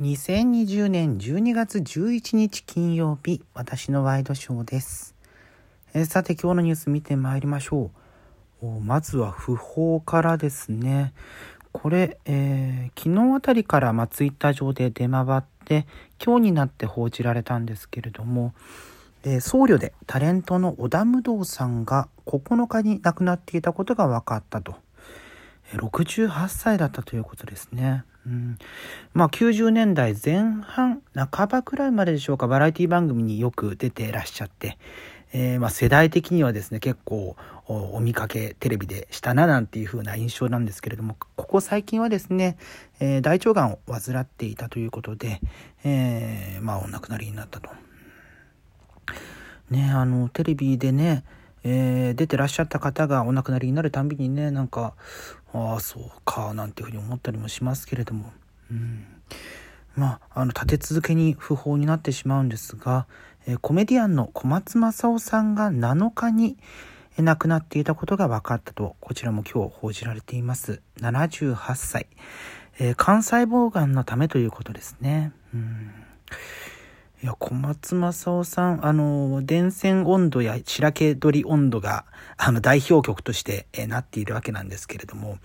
2020年12月11日金曜日、私のワイドショーです。えさて今日のニュース見てまいりましょう。まずは訃報からですね。これ、えー昨日あたりから、まあ、ツイッター上で出回って、今日になって報じられたんですけれども、え僧侶でタレントの織田無道さんが9日に亡くなっていたことが分かったと。68歳だったということですね。うん、まあ90年代前半半ばくらいまででしょうかバラエティ番組によく出てらっしゃって、えーまあ世代的にはですね結構おお見かけテレビでしたななんていう風な印象なんですけれどもここ最近はですね、えー大腸がんを患っていたということで、えーまあお亡くなりになったと。ねあのテレビでね、えー出てらっしゃった方がお亡くなりになるたんびにねなんかああそうかなんていうふうに思ったりもしますけれども、うん、まああの立て続けに訃報になってしまうんですが、えーコメディアンの小松政夫さんが7日に亡くなっていたことが分かったとこちらも今日報じられています。78歳、えー肝細胞がんのためということですね。うん。いや、小松政夫さん、あの、電線温度や白毛鳥温度が、あの、代表曲として、えなっているわけなんですけれども、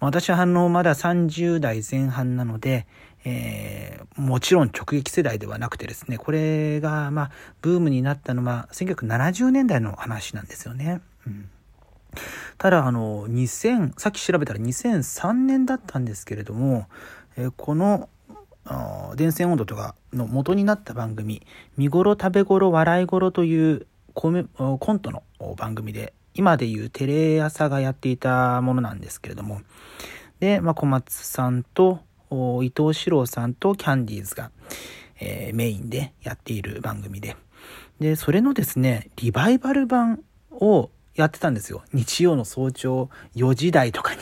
私は、あの、まだ30代前半なので、えーもちろん直撃世代ではなくてですね、これが、まあ、ブームになったのは、1970年代の話なんですよね。うんただ、あの、2000、さっき調べたら2003年だったんですけれども、えーこの、電線温度とかの元になった番組「見頃食べ頃笑い頃」というコントの番組で今でいうテレ朝がやっていたものなんですけれどもで、まあ、小松さんと伊藤四郎さんとキャンディーズが、えーメインでやっている番組で。でそれのですねリバイバル版をやってたんですよ。日曜の早朝4時台とかに。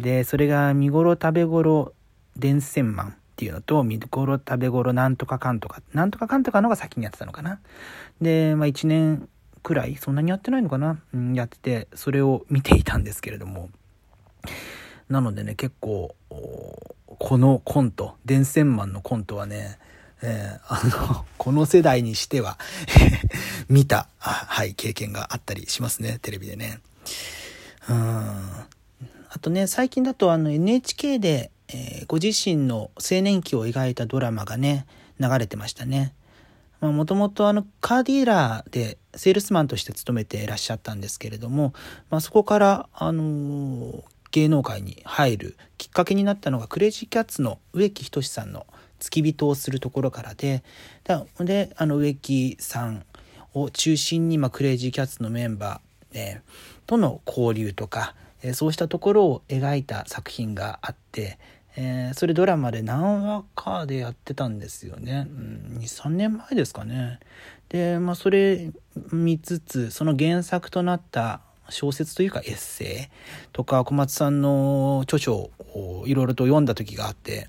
でそれが見頃食べ頃電線マンっていうのと、見頃食べ頃なんとかかんとか、なんとかかんとかのが先にやってたのかな。で、まあ1年くらい、そんなにやってないのかな、うん、やってて、それを見ていたんですけれども。なのでね、結構、このコント、電線マンのコントはね、えーあの、この世代にしては、見た、はい、経験があったりしますね、テレビでね。うん。あとね、最近だとあの NHK で、えーご自身の青年期を描いたドラマがね、流れてましたね。もともとあのカーディーラーでセールスマンとして勤めていらっしゃったんですけれども、まあ、そこから、あのー芸能界に入るきっかけになったのがクレイジーキャッツの植木仁さんの付き人をするところからでであの植木さんを中心に、まあ、クレイジーキャッツのメンバー、えーとの交流とか、えーそうしたところを描いた作品があって、えーそれドラマで何話かでやってたんですよね、うん、23年前ですかね。でまあそれ見つつその原作となった小説というかエッセイとか小松さんの著書をいろいろと読んだ時があって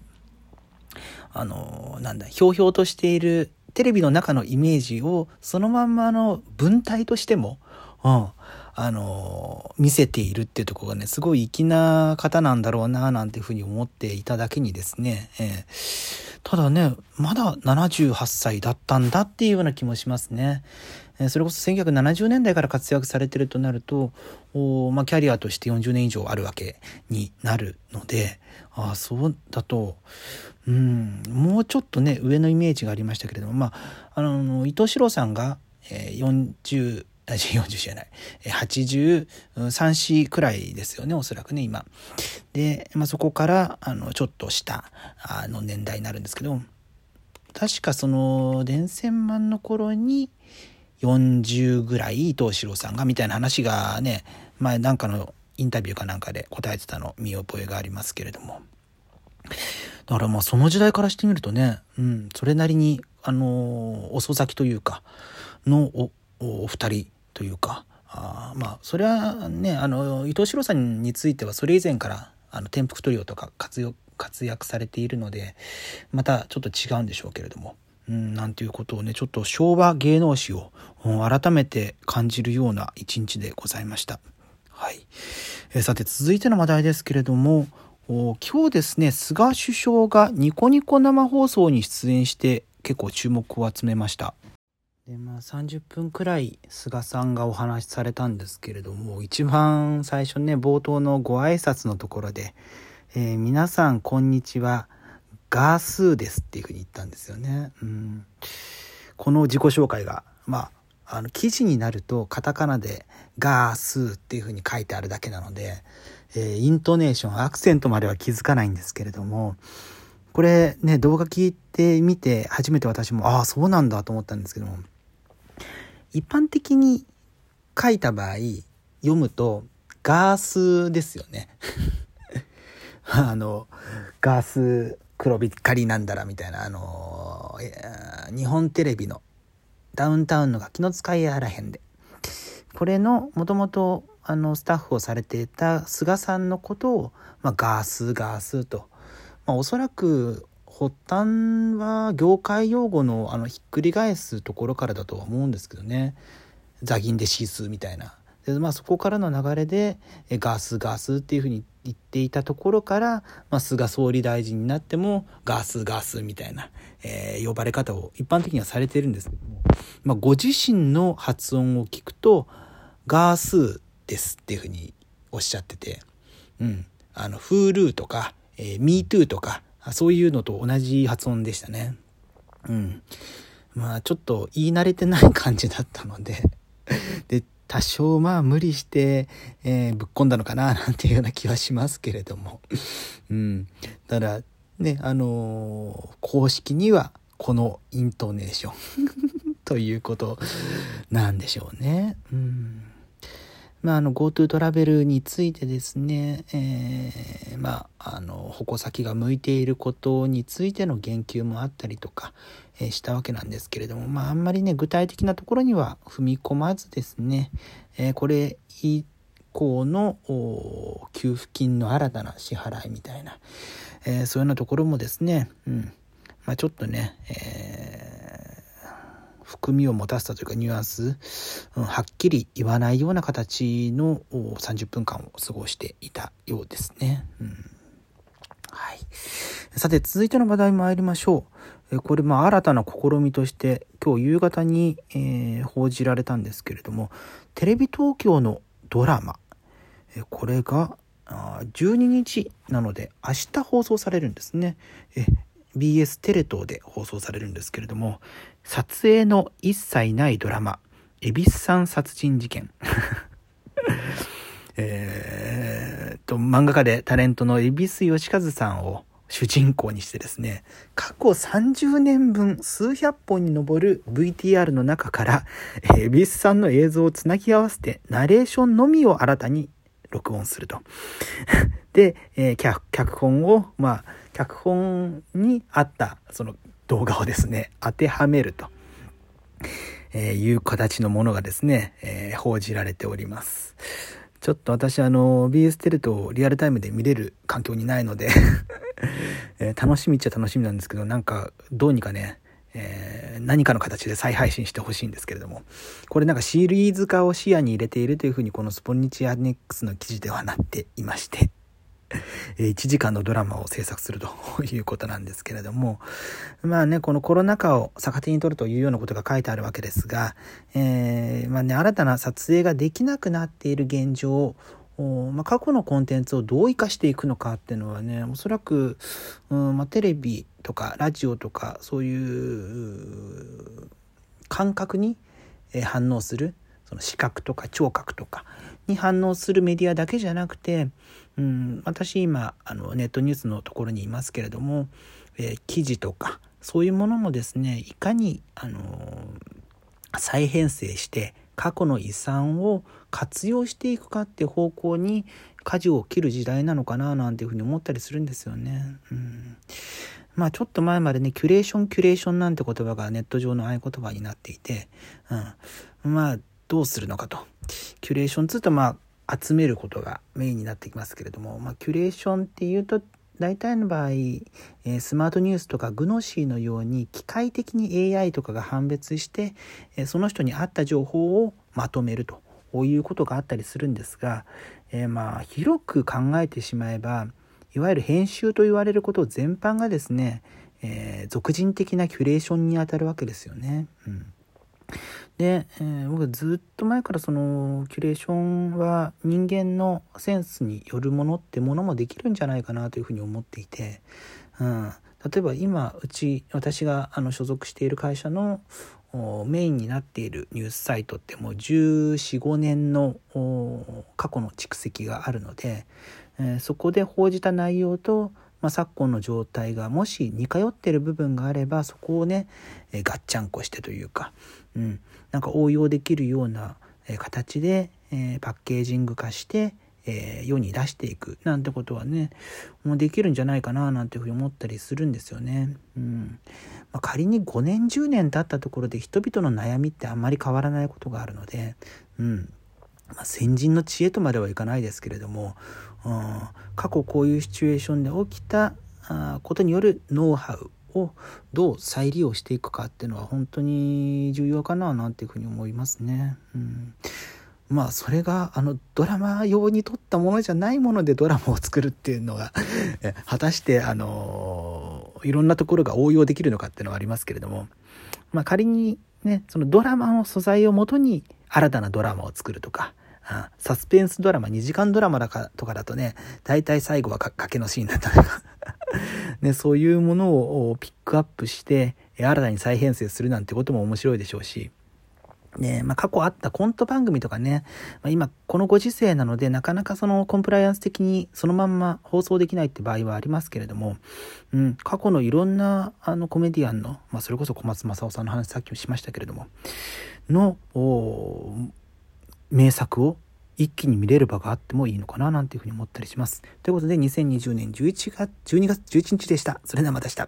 あのなんだひょうひょうとしているテレビの中のイメージをそのまんまの文体としても、うん、あの見せているっていうところがねすごい粋な方なんだろうななんていうふうに思っていただけにですね、えーただねまだ78歳だったんだっていうような気もしますね。えーそれこそ1970年代から活躍されてるとなると、おまあ、キャリアとして40年以上あるわけになるのでああそうだとうんもうちょっとね上のイメージがありましたけれどもまああの伊藤四郎さんが、えー40あ40じゃない83歳くらいですよねおそらくね今。で、まあ、そこからあのちょっと下の年代になるんですけど確かその電線マンの頃に40ぐらい伊藤四郎さんがみたいな話がね前なんかのインタビューかなんかで答えてたの見覚えがありますけれどもだからまあその時代からしてみるとね、うん、それなりにあの遅咲きというかのおお二人というかあまあそれはねあの伊藤四郎さんについてはそれ以前からあの転覆トリオとか活用活躍されているのでまたちょっと違うんでしょうけれども。うん、なんていうことをねちょっと昭和芸能史を、うん改めて感じるような一日でございました。はい、えさて続いての話題ですけれども今日ですね、菅首相がニコニコ生放送に出演して結構注目を集めました。でまあ、30分くらい菅さんがお話しされたんですけれども一番最初ね冒頭のご挨拶のところで「えー、皆さんこんにちはガースーです」っていうふうに言ったんですよね。うん、この自己紹介がまああの記事になるとカタカナで「ガースー」っていうふうに書いてあるだけなので、えー、イントネーションアクセントまでは気づかないんですけれどもこれね動画聞いてみて初めて私もああそうなんだと思ったんですけども一般的に書いた場合読むとガースですよね。あのガース黒光りなんだらみたいなあの日本テレビのダウンタウンのガキの使いやらへんで。これのもともとあのスタッフをされていた菅さんのことを、まあ、ガースガースと、まあ、おそらく発端は業界用語のあのひっくり返すところからだとは思うんですけどね。ザギンでシースみたいな。で、まあ、そこからの流れでガスガスっていうふうに言っていたところから、まあ、菅総理大臣になってもガスガスみたいな、えー、呼ばれ方を一般的にはされてるんですけども、まあ、ご自身の発音を聞くとガースですっていうふうにおっしゃってて、うん、あの Hulu とか、えー、MeToo とかそういうのと同じ発音でしたね。うん。まあちょっと言い慣れてない感じだったので で、多少まあ無理して、えー、ぶっ込んだのかななんていうような気はしますけれども。うん。ただ、ね、あのー、公式にはこのイントネーション ということなんでしょうね。うんまあ、あの GoTo トラベルについてですね、えー、まあ、あの矛先が向いていることについての言及もあったりとか、えー、したわけなんですけれども、まあ、あんまりね具体的なところには踏み込まずですね、えー、これ以降の給付金の新たな支払いみたいな、えそういうようなところもですね、うん。まあ、ちょっとね、え含みを持たせたというかニュアンス、うん、はっきり言わないような形の30分間を過ごしていたようですね。うんはい、さて続いての話題参りましょう。これまあ新たな試みとして今日夕方に、えー、報じられたんですけれどもテレビ東京のドラマこれが12日なので明日放送されるんですね。BS テレ東で放送されるんですけれども撮影の一切ないドラマ恵比寿山殺人事件 えと漫画家でタレントの恵比寿義和さんを主人公にしてですね過去30年分数百本に上る VTR の中から恵比寿さんの映像をつなぎ合わせてナレーションのみを新たに録音すると。で、えー、脚脚本を、まあ、脚本にあったその動画をですね、当てはめると、えー、いう形のものがですね、えー、報じられております。ちょっと私あの BS テレとリアルタイムで見れる環境にないので えー、楽しみっちゃ楽しみなんですけど、なんかどうにかね、えー、何かの形で再配信してほしいんですけれども、これなんかシリーズ化を視野に入れているというふうにこのスポニチアネックスの記事ではなっていまして、1時間のドラマを制作するということなんですけれども、まあね、このコロナ禍を逆手に取るというようなことが書いてあるわけですが、えー、まあね、新たな撮影ができなくなっている現状まあ、過去のコンテンツをどう生かしていくのかっていうのはねおそらく、うんまあ、テレビとかラジオとかそういう感覚に反応するその視覚とか聴覚とかに反応するメディアだけじゃなくて、うん、私今あのネットニュースのところにいますけれども、えー、記事とかそういうものもですねいかにあの再編成して過去の遺産を活用していくかって方向に舵を切る時代なのかななんていうふうに思ったりするんですよね。うんまあちょっと前までね、キュレーション、キュレーションなんて言葉がネット上の合言葉になっていて、うん、まあどうするのかと。キュレーションつうとまあ集めることがメインになってきますけれども、まあキュレーションっていうと大体の場合、えー、スマートニュースとかグノシーのように機械的に AI とかが判別して、えー、その人に合った情報をまとめるということがあったりするんですが、えー、まあ広く考えてしまえばいわゆる編集と言われること全般がですね、えー、俗人的なキュレーションにあたるわけですよね。うんで、えー、僕ずっと前からそのキュレーションは人間のセンスによるものってものもできるんじゃないかなというふうに思っていて、うん、例えば今うち私があの所属している会社のメインになっているニュースサイトってもう1415年の過去の蓄積があるので、えー、そこで報じた内容と、まあ、昨今の状態がもし似通ってる部分があればそこをね、えー、ガッチャンコしてというか、うん、なんか応用できるような形で、えー、パッケージング化してえー、世に出していくなんてことはねもうできるんじゃないかななんていうふうに思ったりするんですよね。うん。まあ、仮に5年10年経ったところで人々の悩みってあんまり変わらないことがあるので、うん。まあ、先人の知恵とまではいかないですけれども、うん、過去こういうシチュエーションで起きたことによるノウハウをどう再利用していくかっていうのは本当に重要かななんていうふうに思いますね。うんまあそれがあのドラマ用に撮ったものじゃないものでドラマを作るっていうのが果たしてあのいろんなところが応用できるのかっていうのはありますけれども、まあ、仮にねそのドラマの素材をもとに新たなドラマを作るとかサスペンスドラマ2時間ドラマだかとかだとね大体最後は賭けのシーンだったとか ね、そういうものをピックアップして新たに再編成するなんてことも面白いでしょうし。ねまあ、過去あったコント番組とかね、まあ、今このご時世なのでなかなかそのコンプライアンス的にそのまんま放送できないって場合はありますけれども、うん、過去のいろんなあのコメディアンの、まあ、それこそ小松政夫さんの話さっきもしましたけれどもの名作を一気に見れる場があってもいいのかななんていうふうに思ったりします。ということで2020年11月12月11日でした。それではまた明日。